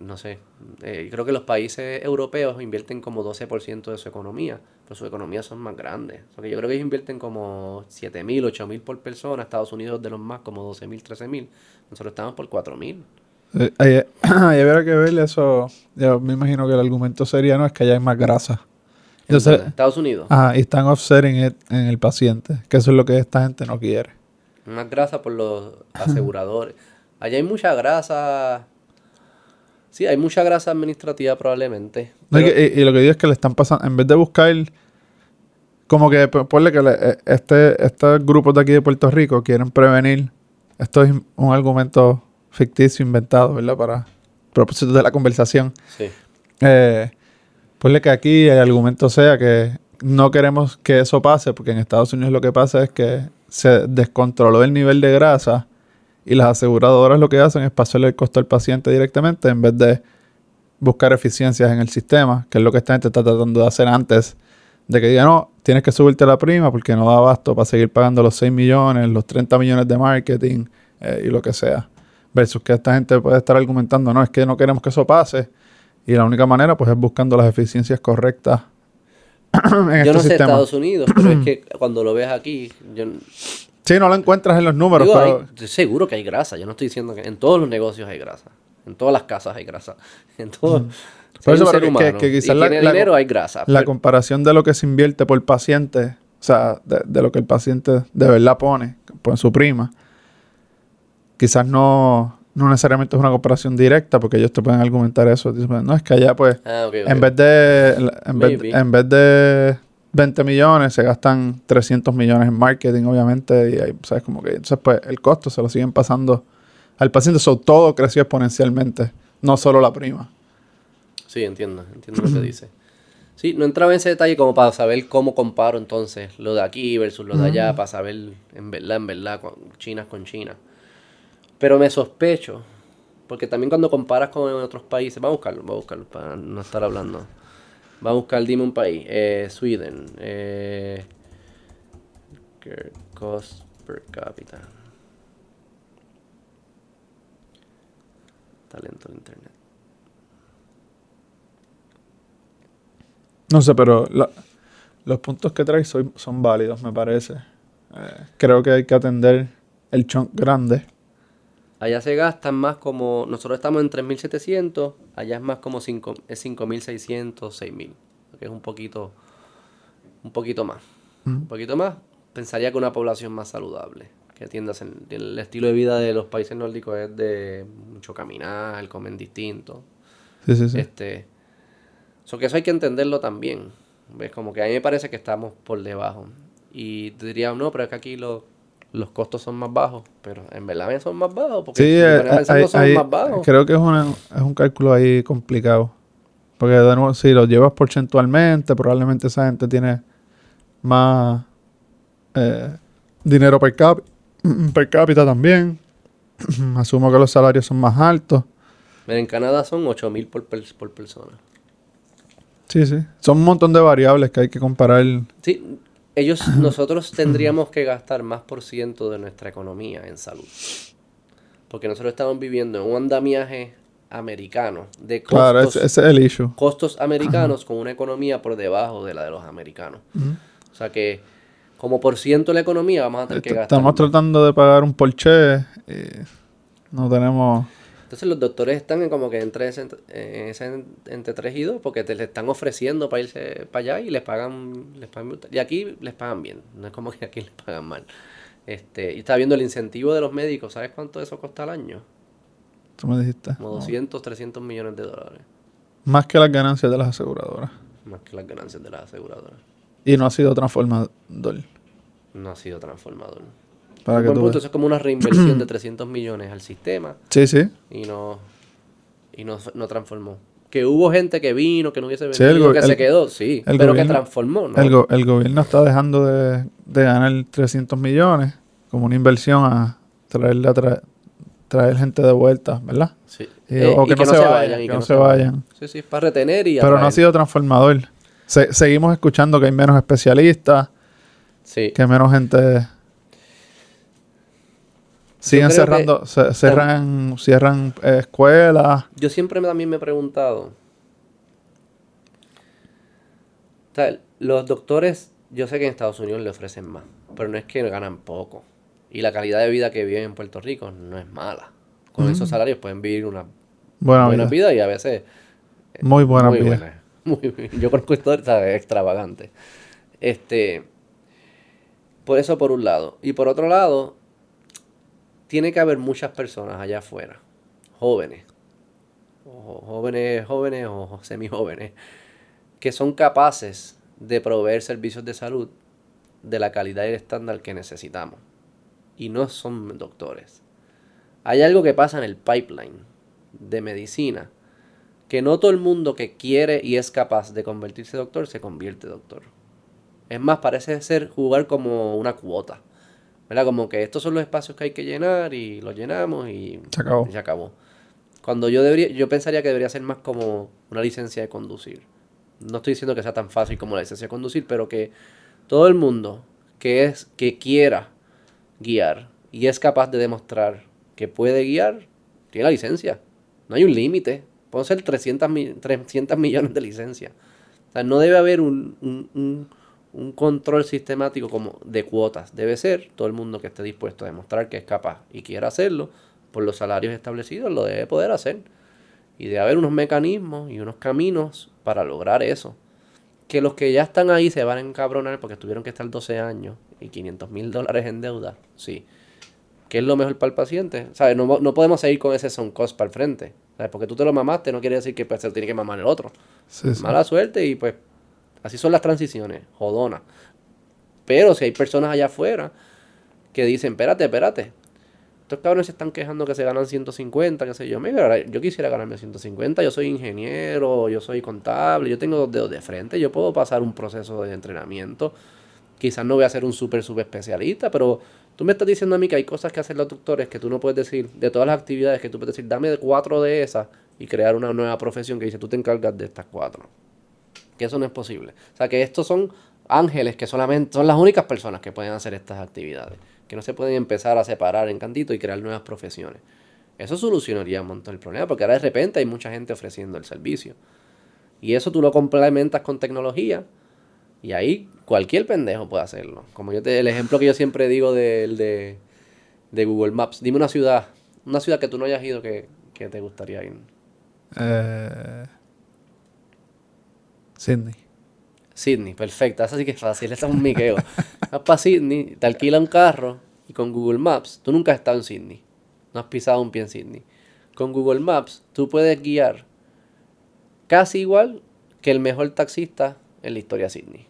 no sé, eh, creo que los países europeos invierten como 12% de su economía, pero sus economías son más grandes. Porque yo creo que ellos invierten como 7 mil, 8 mil por persona, Estados Unidos de los más como 12 mil, 13 mil, nosotros estamos por 4 mil. Eh, ahí, habrá que ver eso. Yo me imagino que el argumento sería no es que allá hay más grasa. Entonces, Estados Unidos, ajá, y están offsetting it en el paciente, que eso es lo que esta gente no quiere. más grasa por los aseguradores. Allá hay mucha grasa. Sí, hay mucha grasa administrativa probablemente. Y, pero- que- y- y lo que digo es que le están pasando, en vez de buscar, como que p- ponle que le- eh, este, estos grupos de aquí de Puerto Rico quieren prevenir, esto es un argumento ficticio inventado, ¿verdad? Para propósitos de la conversación. sí. Eh, ponle que aquí el argumento sea que no queremos que eso pase, porque en Estados Unidos lo que pasa es que se descontroló el nivel de grasa y las aseguradoras lo que hacen es pasarle el costo al paciente directamente en vez de buscar eficiencias en el sistema, que es lo que esta gente está tratando de hacer antes de que diga, no, tienes que subirte la prima porque no da abasto para seguir pagando los 6 millones, los 30 millones de marketing eh, y lo que sea. Versus que esta gente puede estar argumentando, no, es que no queremos que eso pase. Y la única manera, pues, es buscando las eficiencias correctas en Yo este no sé sistema. Estados Unidos, pero es que cuando lo ves aquí, yo Sí, no lo encuentras en los números, digo, pero... hay- estoy seguro que hay grasa. Yo no estoy diciendo que en todos los negocios hay grasa. En todas las casas hay grasa. En todo. Por hay eso, pero que- que- quizás la- tiene la- dinero, hay grasa. La Pero- comparación de lo que se invierte por paciente, o sea, de, de lo que el paciente de verdad pone por su prima, quizás no, no necesariamente es una comparación directa, porque ellos te pueden argumentar eso. No, es que allá, pues, Ah, en vez de en vez, Maybe. en vez de 20 millones, se gastan 300 millones en marketing, obviamente, y ahí, ¿sabes? Como que, entonces, pues, el costo se lo siguen pasando al paciente. So, todo creció exponencialmente, no solo la prima. Sí, entiendo, entiendo lo que dice. Sí, no entraba en ese detalle como para saber cómo comparo entonces lo de aquí versus lo de allá, para saber en verdad, en verdad, China con China. Pero me sospecho, porque también cuando comparas con otros países, va a buscarlo, va a buscarlo para no estar hablando. Va a buscar, dime un país, eh, Sweden, eh, cost per cápita. Talento en internet. No sé, pero los puntos que traes son, son válidos, me parece. Eh, creo que hay que atender el chunk grande. Allá se gastan más como, nosotros estamos en 3.700, allá es más como 5, es 5.600, 6.000, que es un poquito, un poquito más. Un poquito más, pensaría que una población más saludable, que tiende a ser, el estilo de vida de los países nórdicos es de mucho caminar, comen distinto. Sí, sí, sí. Este, so que eso hay que entenderlo también. ¿Ves? Como que a mí me parece que estamos por debajo. Y te diría, no, pero es que aquí los, los costos son más bajos. Pero en verdad son más bajos. Porque Sí, si eh, son más bajos. creo que es, una- es un cálculo ahí complicado. Porque de nuevo, si lo llevas porcentualmente, probablemente esa gente tiene más eh, dinero per, cap- per cápita también. Asumo que los salarios son más altos. Mira, en Canadá son 8 mil por, per- por persona. Sí, sí. Son un montón de variables que hay que comparar. Sí, ellos, nosotros tendríamos que gastar más por ciento de nuestra economía en salud. Porque nosotros estamos viviendo en un andamiaje americano de costos, Claro, ese, ese es el issue. costos americanos con una economía por debajo de la de los americanos. O sea que como por ciento de la economía vamos a tener que gastar. Estamos tratando de pagar un Porsche y no tenemos... Entonces los doctores están en como que entre ese, en ese entre 3 y 2 porque te le están ofreciendo para irse para allá y les pagan, les pagan y aquí les pagan bien, no es como que aquí les pagan mal. Este, y estaba viendo el incentivo de los médicos, ¿sabes cuánto eso cuesta al año? Tú me dijiste. Como 200, 300 millones de dólares, Más que las ganancias de las aseguradoras. más que las ganancias de las aseguradoras. Y no ha sido transformador. No ha sido transformador. Para que buen tú punto, eso es como una reinversión de 300 millones al sistema Sí, sí. y no y no, no transformó. Que hubo gente que vino, que no hubiese Sí, el venido, que el- se quedó, sí, pero que transformó, ¿no? El, go- el gobierno está dejando de, de ganar 300 millones como una inversión a traerle a tra- traer gente de vuelta, ¿verdad? Sí. Y- Eh, o que no se vayan, y que no se vayan. Sí, sí, para retener y Pero no ha sido transformador. Se- seguimos escuchando que hay menos especialistas, Sí. que menos gente... Siguen creo que cerrando, se- cierran, eh, escuelas. Yo siempre me- también me he preguntado. O sea, los doctores, yo sé que en Estados Unidos le ofrecen más, pero no es que ganan poco. Y la calidad de vida que viven en Puerto Rico no es mala. Con esos salarios pueden vivir una Buena buena vida. vida y a veces Muy buena muy vida. buena. Muy bien. Yo conozco historias extravagantes. Este, por eso por un lado. Y por otro lado, tiene que haber muchas personas allá afuera, jóvenes, o jóvenes, jóvenes o semijóvenes, que son capaces de proveer servicios de salud de la calidad y el estándar que necesitamos. Y no son doctores. Hay algo que pasa en el pipeline de medicina que no todo el mundo que quiere y es capaz de convertirse doctor se convierte doctor. Es más, parece ser jugar como una cuota. ¿Verdad? Como que estos son los espacios que hay que llenar y los llenamos y Se acabó. y se acabó. Cuando yo debería, yo pensaría que debería ser más como una licencia de conducir. No estoy diciendo que sea tan fácil como la licencia de conducir, pero que todo el mundo que es, que quiera guiar y es capaz de demostrar que puede guiar, tiene la licencia. No hay un límite. Pueden ser 300, mi- 300 millones de licencias. O sea, no debe haber un, un- un- un control sistemático como de cuotas. Debe ser todo el mundo que esté dispuesto a demostrar que es capaz y quiera hacerlo por los salarios establecidos, lo debe poder hacer. Y debe haber unos mecanismos y unos caminos para lograr eso. Que los que ya están ahí se van a encabronar porque tuvieron que estar 12 años y 500 mil dólares en deuda. Sí. ¿Qué es lo mejor para el paciente? ¿Sabes? No, no podemos seguir con ese son cost para el frente. ¿Sabes? Porque tú te lo mamaste no quiere decir que pues, se lo tiene que mamar el otro. Sí, sí. Mala suerte y pues así son las transiciones, jodona. Pero si hay personas allá afuera que dicen, espérate, espérate. Estos cabrones se están quejando que se ganan 150, qué sé yo. Mira, yo quisiera ganarme 150, yo soy ingeniero, yo soy contable, yo tengo dos dedos de frente, yo puedo pasar un proceso de entrenamiento. Quizás no voy a ser un súper, súper especialista, pero tú me estás diciendo a mí que hay cosas que hacen los doctores que tú no puedes decir, de todas las actividades que tú puedes decir, dame cuatro de esas y crear una nueva profesión que dice, tú te encargas de estas cuatro que eso no es posible. O sea, que estos son ángeles que solamente son las únicas personas que pueden hacer estas actividades, que no se pueden empezar a separar en cantito y crear nuevas profesiones. Eso solucionaría un montón el problema, porque ahora de repente hay mucha gente ofreciendo el servicio. Y eso tú lo complementas con tecnología y ahí cualquier pendejo puede hacerlo. Como yo te, el ejemplo que yo siempre digo del de, de Google Maps. Dime una ciudad, una ciudad que tú no hayas ido que, que te gustaría ir. Eh, Sydney. Sydney, perfecto. Esa sí que es fácil. Es un miqueo. Vas para Sydney, te alquila un carro y con Google Maps, tú nunca has estado en Sydney. No has pisado un pie en Sydney. Con Google Maps, tú puedes guiar casi igual que el mejor taxista en la historia de Sydney.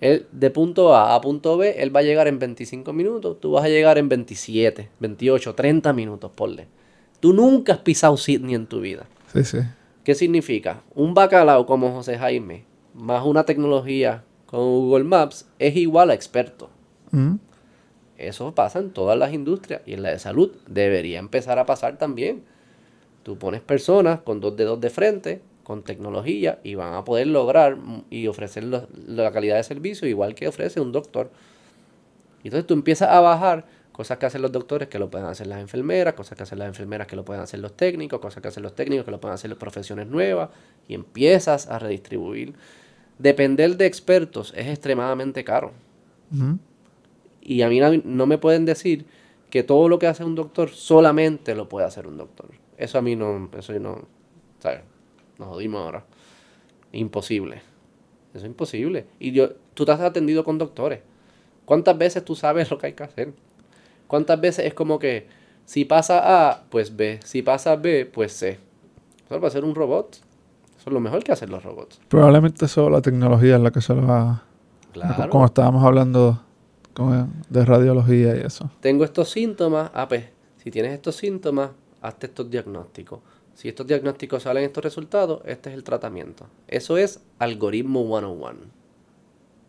Él, de punto A a punto B, él va a llegar en 25 minutos, tú vas a llegar en 27, 28, 30 minutos, ponle. Tú nunca has pisado Sydney en tu vida. Sí, sí. ¿Qué significa? Un bacalao como José Jaime, más una tecnología con Google Maps, es igual a experto. Mm. Eso pasa en todas las industrias y en la de salud debería empezar a pasar también. Tú pones personas con dos dedos de frente, con tecnología, y van a poder lograr y ofrecer la calidad de servicio igual que ofrece un doctor. Entonces tú empiezas a bajar cosas que hacen los doctores que lo pueden hacer las enfermeras, cosas que hacen las enfermeras que lo pueden hacer los técnicos, cosas que hacen los técnicos que lo pueden hacer las profesiones nuevas, y empiezas a redistribuir. Depender de expertos es extremadamente caro. Y a mí no, no me pueden decir que todo lo que hace un doctor solamente lo puede hacer un doctor. Eso a mí no, eso yo no, ¿sabes? Nos jodimos ahora. Imposible. Eso es imposible. Y yo, tú te has atendido con doctores. ¿Cuántas veces tú sabes lo que hay que hacer? ¿Cuántas veces es como que si pasa A, pues B, si pasa B, pues C? Eso va a hacer un robot. Eso es lo mejor que hacen los robots. Probablemente solo la tecnología es la que se lo va... Claro. Como estábamos hablando de radiología y eso. tengo estos síntomas, ah, pues, si tienes estos síntomas, hazte estos diagnósticos. Si estos diagnósticos salen estos resultados, este es el tratamiento. Eso es algoritmo 101.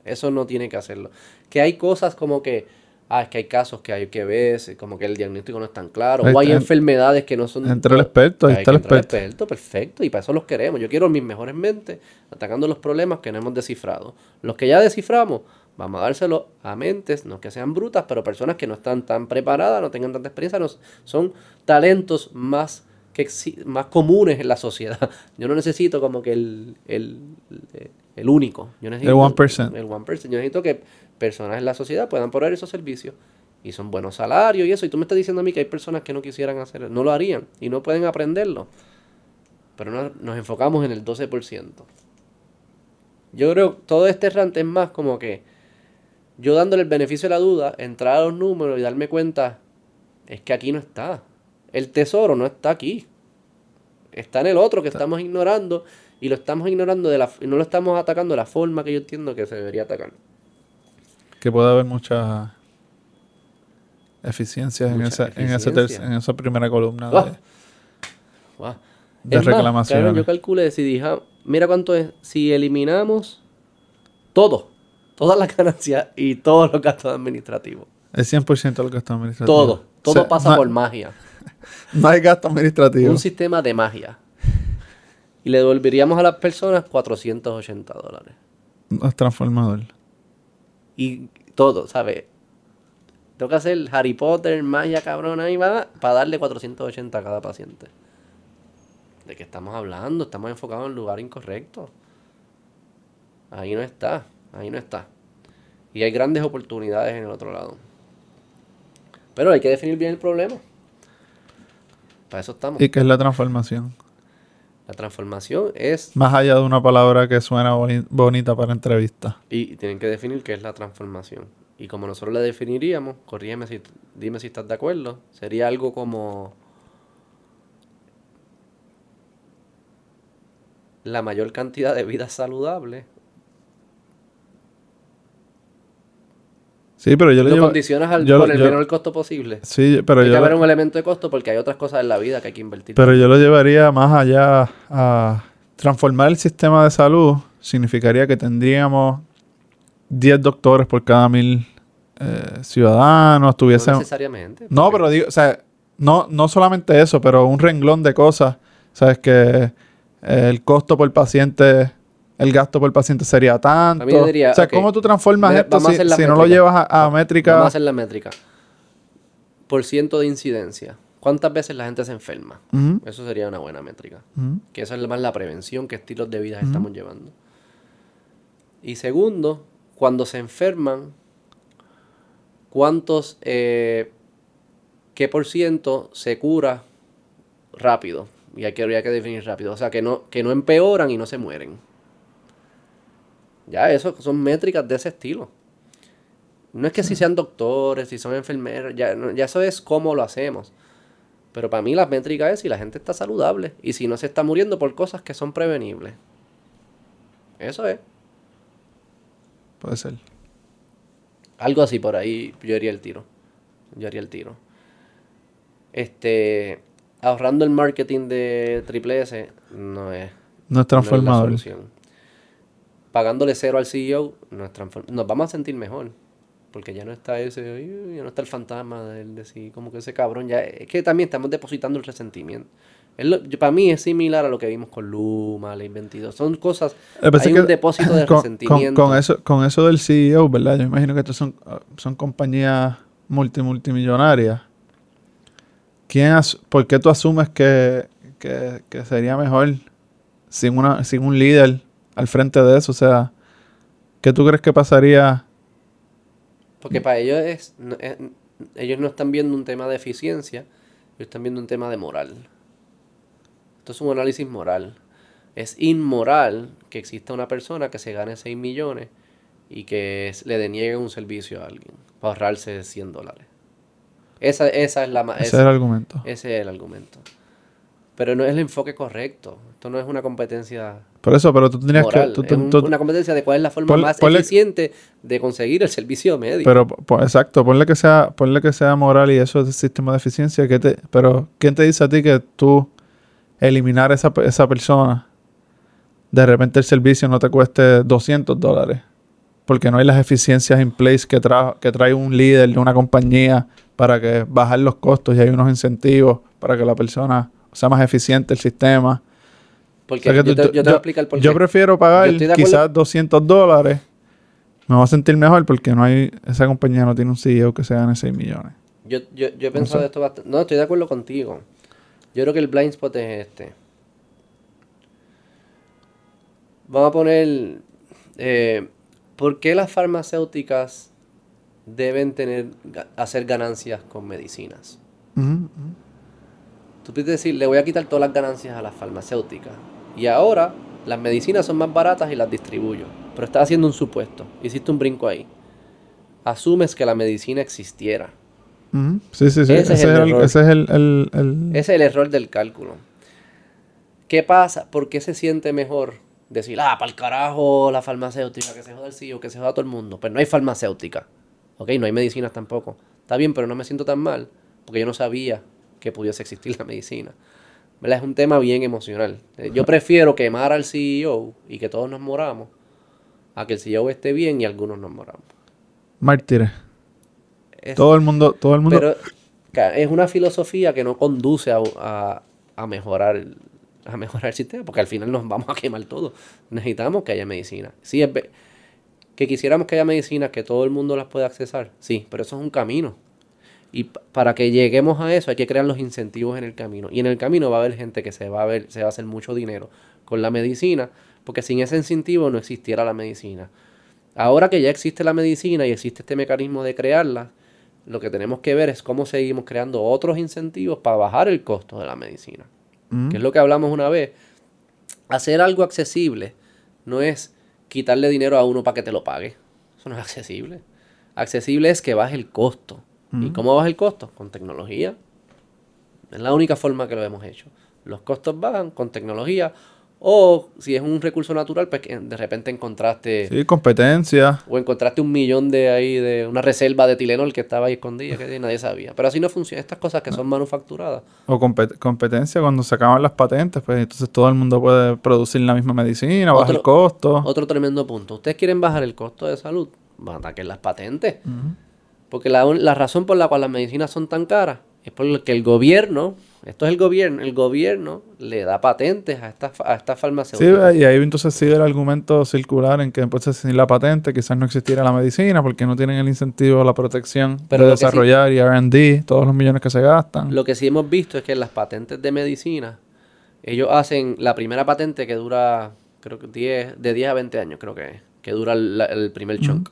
Eso no tiene que hacerlo. Que hay cosas como que, ah, es que hay casos que hay que ver, como que el diagnóstico no es tan claro, Ahí o hay enfermedades que no son... Entre el experto, ahí está el entrar experto. perfecto, y para eso los queremos. Yo quiero mis mejores mentes atacando los problemas que no hemos descifrado. Los que ya desciframos, vamos a dárselo a mentes, no que sean brutas, pero personas que no están tan preparadas, no tengan tanta experiencia, no, son talentos más que más comunes en la sociedad. Yo no necesito como que el, el, el único. Yo necesito, 1%. El 1%. Yo necesito que personas en la sociedad puedan proveer esos servicios. Y son buenos salarios y eso. Y tú me estás diciendo a mí que hay personas que no quisieran hacerlo, no lo harían y no pueden aprenderlo. Pero no- nos enfocamos en el 12%. Yo creo que todo este rant es más como que yo dándole el beneficio de la duda, entrar a los números y darme cuenta, es que aquí no está. El tesoro no está aquí. Está en el otro que estamos ignorando y lo estamos ignorando de la no lo estamos atacando de la forma que yo entiendo que se debería atacar. Que puede haber muchas eficiencias en esa, en, ese ter- eficiencia. en esa primera columna Ah. de, Wow. de Es más, reclamaciones. yo calculé, si dija, mira cuánto es, si eliminamos todo, todas las ganancias y todos los gastos administrativos. El 100% de lo que está administrativo. Todo, todo O sea, pasa no, por magia. No hay gasto administrativo. Un sistema de magia. Y le devolveríamos a las personas 480 dólares. Es transformador. Y todo, ¿sabes? Tengo que hacer Harry Potter, magia cabrona ahí va, para darle 480 a cada paciente. ¿De qué estamos hablando? Estamos enfocados en el lugar incorrecto. Ahí no está, ahí no está. Y hay grandes oportunidades en el otro lado. Pero hay que definir bien el problema. Para eso estamos. ¿Y qué es la transformación? La transformación es Más allá de una palabra que suena boni- bonita para entrevista. Y tienen que definir qué es la transformación. Y como nosotros la definiríamos, corrígeme si, dime si estás de acuerdo, sería algo como la mayor cantidad de vidas saludables. Sí, pero yo lo Lo llevo... condicionas al, yo- con el yo- menor costo posible. Sí, pero hay que yo, haber lo- un elemento de costo porque hay otras cosas en la vida que hay que invertir. pero yo lo llevaría más allá a transformar el sistema de salud. Significaría que tendríamos 10 doctores por cada mil eh, ciudadanos. no necesariamente. No, pero digo, o sea, no, no solamente eso, pero un renglón de cosas. Sabes que eh, el costo por paciente, el gasto por paciente sería tanto. Diría, o sea, ¿cómo tú transformas esto si, no lo métrica. llevas a, a Vamos métrica? a hacer la métrica. Por ciento de incidencia. ¿Cuántas veces la gente se enferma? Eso sería una buena métrica. Que eso es más la prevención, qué estilos de vida estamos llevando. Y segundo, cuando se enferman, ¿cuántos, eh, qué por ciento se cura rápido? Y hay que, habría que definir rápido. O sea, que no, que no empeoran y no se mueren. Ya, eso son métricas de ese estilo. No es que si sean doctores, si son enfermeros, ya, ya eso es cómo lo hacemos. Pero para mí la métrica es si la gente está saludable y si no se está muriendo por cosas que son prevenibles. Eso es. Puede ser. Algo así por ahí, yo haría el tiro. Yo haría el tiro. Este, ahorrando el marketing de Triple S no es, No es no es la transformador. solución. Pagándole cero al CEO no es transform- Nos vamos a sentir mejor. Porque ya no está ese, "Ay, ya no está el fantasma del decir, como que ese cabrón ya. Es que también estamos depositando el resentimiento. Es lo- yo- para mí es similar a lo que vimos con Luma, Ley 22. Son cosas. Hay un depósito de con, resentimiento. con eso, con eso del CEO, ¿verdad? Yo imagino que estas son, son compañías multi, multimillonarias. ¿Quién as- ¿Por qué tú asumes que, que- que sería mejor sin, una, sin un líder al frente de eso? O sea, ¿qué tú crees que pasaría? Porque para ellos es, no- es- ellos no están viendo un tema de eficiencia, ellos están viendo un tema de moral. Esto es un análisis moral. Es inmoral que exista una persona que se gane 6 millones y que le deniegue un servicio a alguien para ahorrarse 100 dólares. Esa, esa es la Ese esa- es el argumento. ese es el argumento. Pero no es el enfoque correcto. Esto no es una competencia Por eso, pero tú tendrías moral. que... tú- una competencia de cuál es la forma más ponle- eficiente de conseguir el servicio médico. Pero, exacto, ponle que sea, ponle que sea moral y eso es el sistema de eficiencia. ¿qué te, pero, ¿quién te dice a ti que tú eliminar esa, pe- esa persona, de repente el servicio no te cueste 200 dólares? Porque no hay las eficiencias en place que, tra- que trae un líder de una compañía para que bajar los costos y hay unos incentivos para que la persona sea más eficiente el sistema. Porque O sea que yo, tú- te, tú- yo te voy a explicar por yo qué. prefiero pagar Yo de acuerdo- quizás 200 dólares. Me voy a sentir mejor porque no hay esa compañía no tiene un CEO que se gane 6 millones. Yo, yo, yo he pensado esto bastante. No, estoy de acuerdo contigo. Yo creo que el blind spot es este. Vamos a poner. eh, ¿Por qué las farmacéuticas deben tener hacer ganancias con medicinas? Tú puedes decir, le voy a quitar todas las ganancias a las farmacéuticas. Y ahora las medicinas son más baratas y las distribuyo. Pero estás haciendo un supuesto. Hiciste un brinco ahí. Asumes que la medicina existiera. Sí, sí, sí. Ese Ese, es el el, error. ese es el, el- el- Ese es el error del cálculo. ¿Qué pasa? ¿Por qué se siente mejor decir, ah, para el carajo la farmacéutica, que se joda el CEO, que se joda todo el mundo? Pero no hay farmacéutica. Ok, no hay medicinas tampoco. Está bien, pero no me siento tan mal porque yo no sabía que pudiese existir la medicina. ¿Verdad? Es un tema bien emocional. Eh, Yo prefiero quemar al CEO y que todos nos moramos a que el CEO esté bien y algunos nos moramos. mártires. Es- Todo el mundo, todo el mundo. pero es una filosofía que no conduce a, a- a mejorar el- a mejorar el sistema, porque al final nos vamos a quemar todo. Necesitamos que haya medicina. Sí, es que quisiéramos que haya medicinas que todo el mundo las pueda accesar. Sí, pero eso es un camino. Y pa- para que lleguemos a eso hay que crear los incentivos en el camino. Y en el camino va a haber gente que se va a ver, se va a hacer mucho dinero con la medicina, porque sin ese incentivo no existiera la medicina. Ahora que ya existe la medicina y existe este mecanismo de crearla, lo que tenemos que ver es cómo seguimos creando otros incentivos para bajar el costo de la medicina. Ujú. Que es lo que hablamos una vez. Hacer algo accesible no es quitarle dinero a uno para que te lo pague. Eso no es accesible. Accesible es que baje el costo. ¿Y cómo baja el costo? Con tecnología. Es la única forma que lo hemos hecho. Los costos bajan con tecnología. O si es un recurso natural, pues de repente encontraste Sí, competencia. o encontraste un millón de ahí de una reserva de Tilenol que estaba ahí escondida que nadie sabía. Pero así no funciona. Estas cosas que son manufacturadas. O compet- competencia cuando se acaban las patentes, pues entonces todo el mundo puede producir la misma medicina, baja el costo. Otro tremendo punto. Ustedes quieren bajar el costo de salud, van a ataquen las patentes. Porque la, razón por la cual las medicinas son tan caras es porque el gobierno, esto es el gobierno, el gobierno le da patentes a estas a estas Sí, farmacéuticas. y ahí entonces sigue el argumento circular en que entonces sin la patente quizás no existiera la medicina porque no tienen el incentivo, la protección Pero de que sí- desarrollar y R&D, todos los millones que se gastan. Lo que sí hemos visto es que en las patentes de medicina, ellos hacen la primera patente que dura, creo que 10, de 10 a 20 años, creo que es, que dura el, el primer chunk.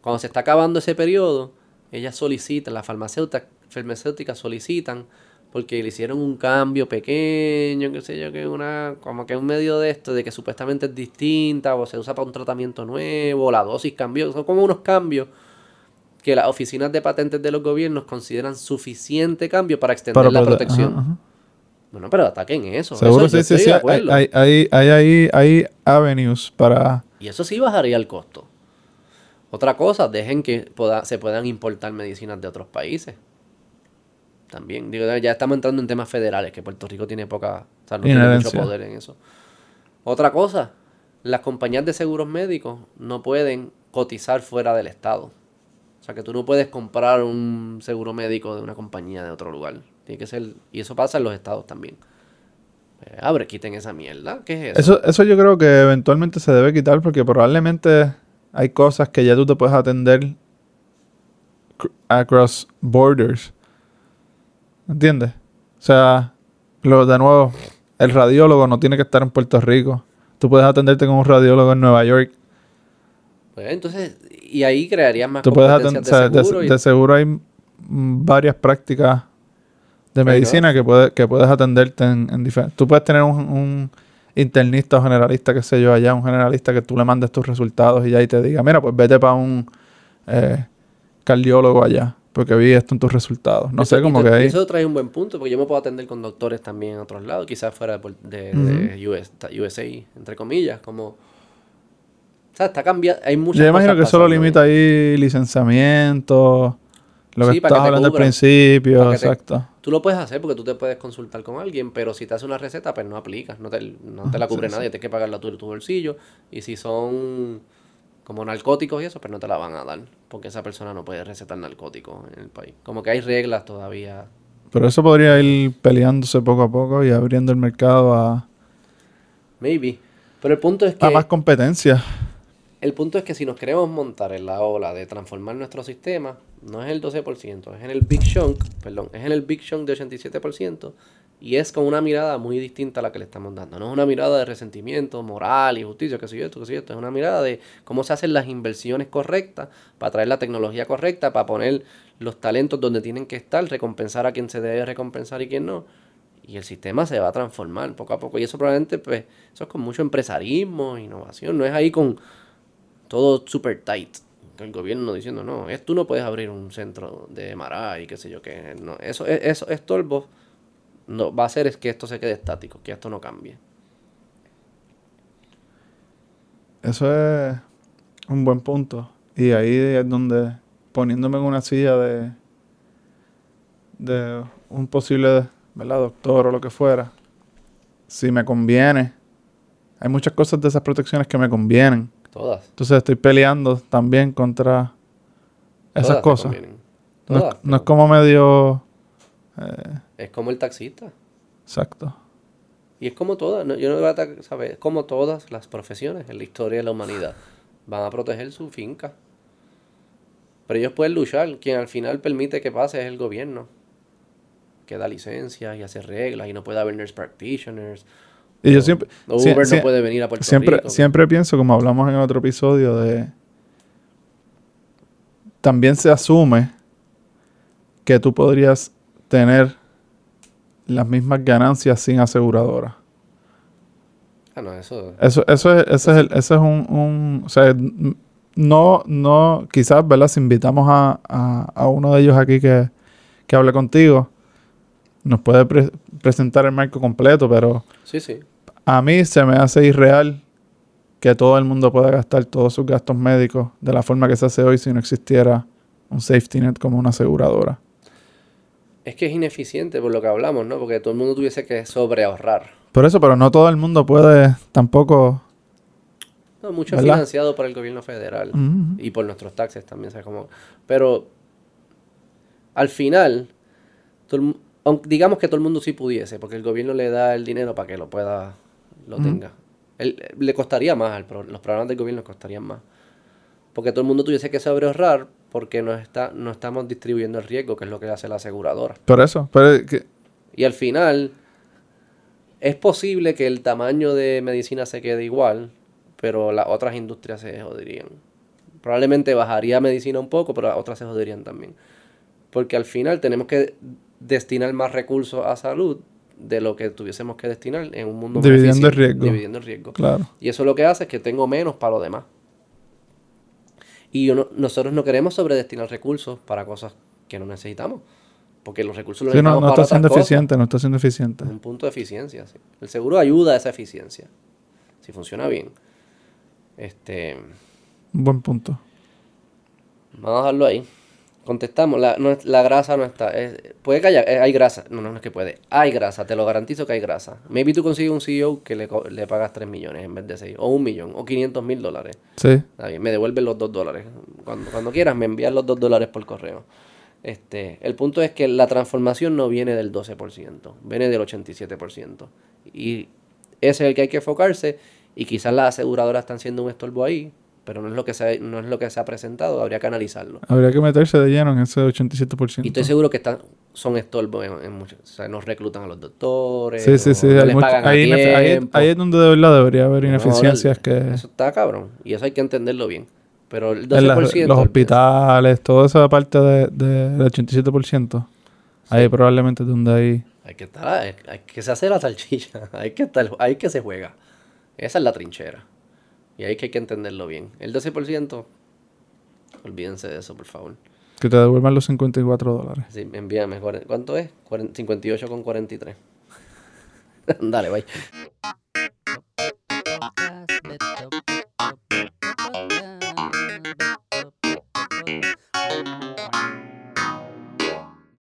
Cuando se está acabando ese periodo, ellas solicitan, las farmacéuticas, farmacéuticas solicitan, porque le hicieron un cambio pequeño, qué sé yo, que una, como que un medio de esto, de que supuestamente es distinta, o se usa para un tratamiento nuevo, o la dosis cambió, son como unos cambios que las oficinas de patentes de los gobiernos consideran suficiente cambio para extender Para la prote- protección. ajá, ajá. Bueno, pero ataquen eso. Seguro, eso sí, sí, sí. Hay, hay, hay, hay avenues para... Y eso sí bajaría el costo. Otra cosa, dejen que se puedan importar medicinas de otros países. También, digo, ya estamos entrando en temas federales, que Puerto Rico tiene poca, o sea, no tiene mucho poder en eso. Otra cosa, las compañías de seguros médicos no pueden cotizar fuera del estado. O sea, que tú no puedes comprar un seguro médico de una compañía de otro lugar. Tiene que ser, y eso pasa en los estados también. Eh, abre, quiten esa mierda. ¿Qué es eso? Eso, eso yo creo que eventualmente se debe quitar porque probablemente hay cosas que ya tú te puedes atender cr- across borders. ¿Entiendes? O sea, lo, de nuevo, el radiólogo no tiene que estar en Puerto Rico. Tú puedes atenderte con un radiólogo en Nueva York. Pues, entonces, y ahí crearías más Tú puedes atender, o sea, de de, seguro. y- de seguro hay varias prácticas de Fair medicina que, puede, que puedes atenderte en, en diferentes. Tú puedes tener un, un internista o generalista, qué sé yo, allá, un generalista que tú le mandes tus resultados y ya y te diga, mira, pues vete para un eh, cardiólogo allá, porque vi esto en tus resultados. No Eso- sé, te- que ahí. Eso trae un buen punto, porque yo me puedo atender con doctores también en otros lados, quizás fuera de, de- de US USA, entre comillas, como... O sea, está cambiando, hay muchas Yo imagino que cosas eso lo pasando limita ahí licenciamiento, lo que Sí, te hablando al principio, que te- exacto. Tú lo puedes hacer porque tú te puedes consultar con alguien, pero si te hace una receta, pues no aplicas, no te, no te la Ajá, cubre sí, nadie, tienes que pagarla tú de tu bolsillo. Y si son como narcóticos y eso, pues no te la van a dar, porque esa persona no puede recetar narcóticos en el país. Como que hay reglas todavía. Pero eso podría ir peleándose poco a poco y abriendo el mercado a, Maybe. Pero el punto es que... a más competencia. El punto es que si nos queremos montar en la ola de transformar nuestro sistema, no es el 12%, es en el Big Chunk, perdón, es en el Big Chunk de 87% y es con una mirada muy distinta a la que le estamos dando. No es una mirada de resentimiento, moral y justicia, que sé yo esto, que sé yo esto. Es una mirada de cómo se hacen las inversiones correctas para traer la tecnología correcta, para poner los talentos donde tienen que estar, recompensar a quien se debe recompensar y quien no. Y el sistema se va a transformar poco a poco. Y eso probablemente, pues, eso es con mucho empresarismo, innovación. No es ahí con todo super tight. El gobierno diciendo, no, tú no puedes abrir un centro de MRI y qué sé yo qué. No, eso, es- eso, estorbo no, va a hacer es que esto se quede estático, que esto no cambie. Eso es un buen punto. Y ahí es donde, poniéndome en una silla de, de un posible ¿verdad? doctor o lo que fuera, si me conviene, hay muchas cosas de esas protecciones que me convienen. Todas. Entonces estoy peleando también contra esas todas cosas. No, es- no como medio... eh, Es como el taxista. exacto. Y es como todas, no- yo no voy a ¿sabes? Es como todas las profesiones en la historia de la humanidad. Van a proteger su finca. Pero ellos pueden luchar. Quien al final permite que pase es el gobierno. Que da licencias y hace reglas y no puede haber nurse practitioners. Y yo siempre... Uber no puede venir a Puerto siempre, Rico. siempre pienso, como hablamos en otro episodio, de... También se asume que tú podrías tener las mismas ganancias sin aseguradora. Ah, no, eso... Eso, eso es, ese es, el- ese es un, un- o sea, no, no, quizás, ¿verdad? Si invitamos a, a- a uno de ellos aquí que, que hable contigo, nos puede pre- presentar el marco completo, pero Sí, sí. a mí se me hace irreal que todo el mundo pueda gastar todos sus gastos médicos de la forma que se hace hoy si no existiera un safety net como una aseguradora. Es que es ineficiente por lo que hablamos, ¿no? Porque todo el mundo tuviese que sobreahorrar. Por eso, pero no todo el mundo puede tampoco... No, mucho ¿Verdad? financiado por el gobierno federal. Y por nuestros taxes también, ¿sabes cómo? Pero al final, todo el digamos que todo el mundo sí pudiese, porque el gobierno le da el dinero para que lo pueda, lo tenga. Él- le costaría más, al pro- los programas del gobierno costarían más. Porque todo el mundo tuviese que saber ahorrar porque no, está, no estamos distribuyendo el riesgo, que es lo que hace la aseguradora. Por eso, pero es que- Y al final, es posible que el tamaño de medicina se quede igual, pero las otras industrias se jodirían. Probablemente bajaría medicina un poco, pero las otras se jodirían también. Porque al final tenemos que destinar más recursos a salud de lo que tuviésemos que destinar en un mundo más Dividiendo el eficiente, riesgo. Dividiendo el riesgo. claro. Y eso lo que hace es que tengo menos para lo demás. Y yo no- nosotros no queremos sobredestinar recursos para cosas que no necesitamos. Porque los recursos los Sí, no, necesitamos no para está siendo cosas. eficiente, no está siendo eficiente. Un punto de eficiencia, sí. El seguro ayuda a esa eficiencia. Si funciona bien. Este. Un buen punto. Vamos a dejarlo ahí. Contestamos, la, no es- la grasa no está. es- puede que haya, eh, hay grasa. No, no, no es que puede. Hay grasa, te lo garantizo que hay grasa. Maybe tú consigues un CEO que le pagas 3 millones en vez de 6. O un millón, o 500 mil dólares. Sí. Está bien, me devuelven los 2 dólares. Cuando, cuando quieras, me envías los 2 dólares por correo. Este, el punto es que la transformación no viene del 12%, viene del 87%. Y ese es el que hay que enfocarse. Y quizás las aseguradoras están siendo un estorbo ahí, pero no es lo que se, ha- no es lo que se ha presentado, habría que analizarlo. Habría que meterse de lleno en ese 87%. Y estoy seguro que están, son estorbos en, en muchos. O sea, nos reclutan a los doctores. Sí, sí, sí. no hay les mucho- pagan ahí, es donde de verdad debería haber No, ineficiencias que... Eso está cabrón. Y eso hay que entenderlo bien. Pero el 12%. en las- los hospitales, toda esa parte de- de- del 87%. Ahí probablemente es donde hay... Hay que estar, hay, hay que se hace la salchicha, hay que estar, hay que se juega. Esa es la trinchera. Y ahí que hay que entenderlo bien. El 12%, olvídense de eso, por favor. Que te devuelvan los 54 dólares. Sí, envíame. ¿Cuánto es? Cuaren- 58 con 43. Dale, bye.